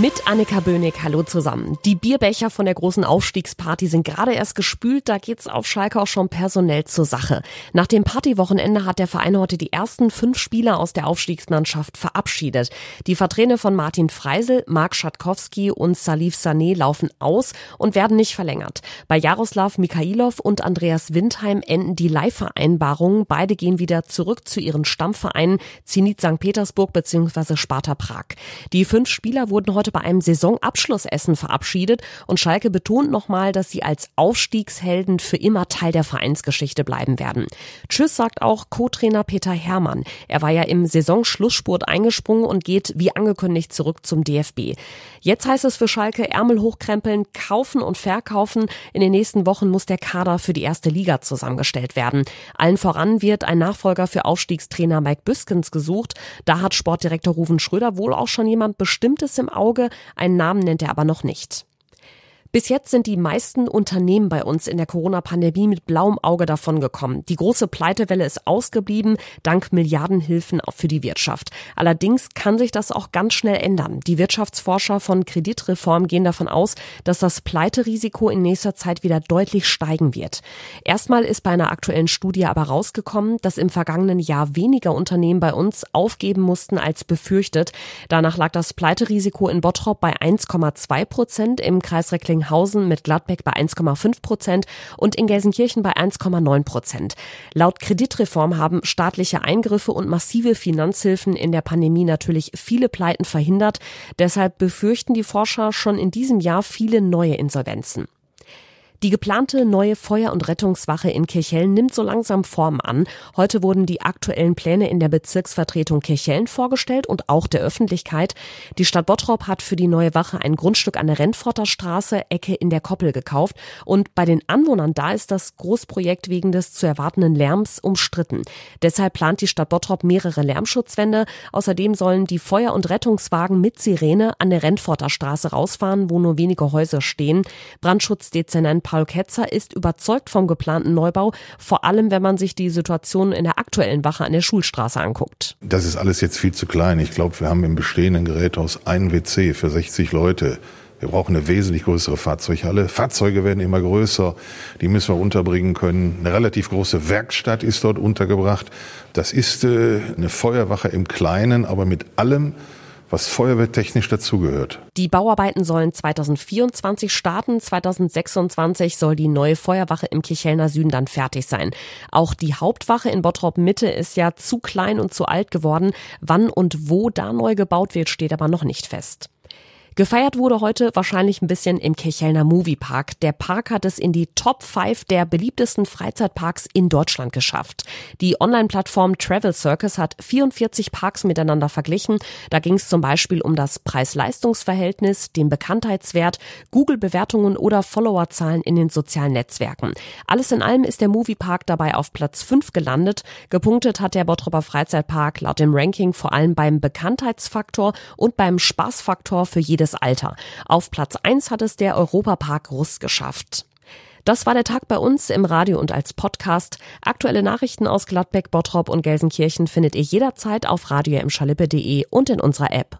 Mit Annika Böhnig, hallo zusammen. Die Bierbecher von der großen Aufstiegsparty sind gerade erst gespült, da geht's auf Schalke auch schon personell zur Sache. Nach dem Partywochenende hat der Verein heute die ersten fünf Spieler aus der Aufstiegsmannschaft verabschiedet. Die Verträge von Martin Freisel, Marc Schatkowski und Salif Sané laufen aus und werden nicht verlängert. Bei Jaroslav Mikhailov und Andreas Windheim enden die Leihvereinbarungen. Beide gehen wieder zurück zu ihren Stammvereinen Zenit St. Petersburg bzw. Sparta Prag. Die fünf Spieler wurden heute bei einem Saisonabschlussessen verabschiedet und Schalke betont nochmal, dass sie als Aufstiegshelden für immer Teil der Vereinsgeschichte bleiben werden. Tschüss sagt auch Co-Trainer Peter Hermann. Er war ja im Saisonschlussspurt eingesprungen und geht wie angekündigt zurück zum DFB. Jetzt heißt es für Schalke Ärmel hochkrempeln, kaufen und verkaufen. In den nächsten Wochen muss der Kader für die erste Liga zusammengestellt werden. Allen voran wird ein Nachfolger für Aufstiegstrainer Mike Büskens gesucht. Da hat Sportdirektor Ruven Schröder wohl auch schon jemand Bestimmtes im Auge. Auge, einen Namen nennt er aber noch nicht. Bis jetzt sind die meisten Unternehmen bei uns in der Corona-Pandemie mit blauem Auge davongekommen. Die große Pleitewelle ist ausgeblieben, dank Milliardenhilfen für die Wirtschaft. Allerdings kann sich das auch ganz schnell ändern. Die Wirtschaftsforscher von Kreditreform gehen davon aus, dass das Pleiterisiko in nächster Zeit wieder deutlich steigen wird. Erstmal ist bei einer aktuellen Studie aber rausgekommen, dass im vergangenen Jahr weniger Unternehmen bei uns aufgeben mussten als befürchtet. Danach lag das Pleiterisiko in Bottrop bei 1,2 Prozent, im Kreis Reckling Recklinghausen mit Gladbeck bei 1,5 Prozent und in Gelsenkirchen bei 1,9 Prozent. Laut Kreditreform haben staatliche Eingriffe und massive Finanzhilfen in der Pandemie natürlich viele Pleiten verhindert. Deshalb befürchten die Forscher schon in diesem Jahr viele neue Insolvenzen. Die geplante neue Feuer- und Rettungswache in Kirchhellen nimmt so langsam Form an. Heute wurden die aktuellen Pläne in der Bezirksvertretung Kirchhellen vorgestellt und auch der Öffentlichkeit. Die Stadt Bottrop hat für die neue Wache ein Grundstück an der Rentforter Straße, Ecke in der Koppel gekauft. Und bei den Anwohnern da ist das Großprojekt wegen des zu erwartenden Lärms umstritten. Deshalb plant die Stadt Bottrop mehrere Lärmschutzwände. Außerdem sollen die Feuer- und Rettungswagen mit Sirene an der Rentforter Straße rausfahren, wo nur wenige Häuser stehen. Brandschutzdezernent Paul Ketzer ist überzeugt vom geplanten Neubau, vor allem wenn man sich die Situation in der aktuellen Wache an der Schulstraße anguckt. Das ist alles jetzt viel zu klein. Ich glaube, wir haben im bestehenden Geräthaus ein WC für 60 Leute. Wir brauchen eine wesentlich größere Fahrzeughalle. Fahrzeuge werden immer größer. Die müssen wir unterbringen können. Eine relativ große Werkstatt ist dort untergebracht. Das ist äh, eine Feuerwache im Kleinen, aber mit allem, was feuerwehrtechnisch dazugehört. Die Bauarbeiten sollen 2024 starten. 2026 soll die neue Feuerwache im Kirchhellner Süden dann fertig sein. Auch die Hauptwache in Bottrop Mitte ist ja zu klein und zu alt geworden. Wann und wo da neu gebaut wird, steht aber noch nicht fest. Gefeiert wurde heute wahrscheinlich ein bisschen im Kirchhellner Moviepark. Der Park hat es in die Top 5 der beliebtesten Freizeitparks in Deutschland geschafft. Die Online-Plattform Travel Circus hat 44 Parks miteinander verglichen. Da ging es zum Beispiel um das Preis-Leistungs-Verhältnis, den Bekanntheitswert, Google-Bewertungen oder Followerzahlen in den sozialen Netzwerken. Alles in allem ist der Moviepark dabei auf Platz 5 gelandet. Gepunktet hat der Bottroper Freizeitpark laut dem Ranking vor allem beim Bekanntheitsfaktor und beim Spaßfaktor für jedes jedes Alter. Auf Platz 1 hat es der Europapark Russ geschafft. Das war der Tag bei uns im Radio und als Podcast. Aktuelle Nachrichten aus Gladbeck, Bottrop und Gelsenkirchen findet ihr jederzeit auf radio und in unserer App.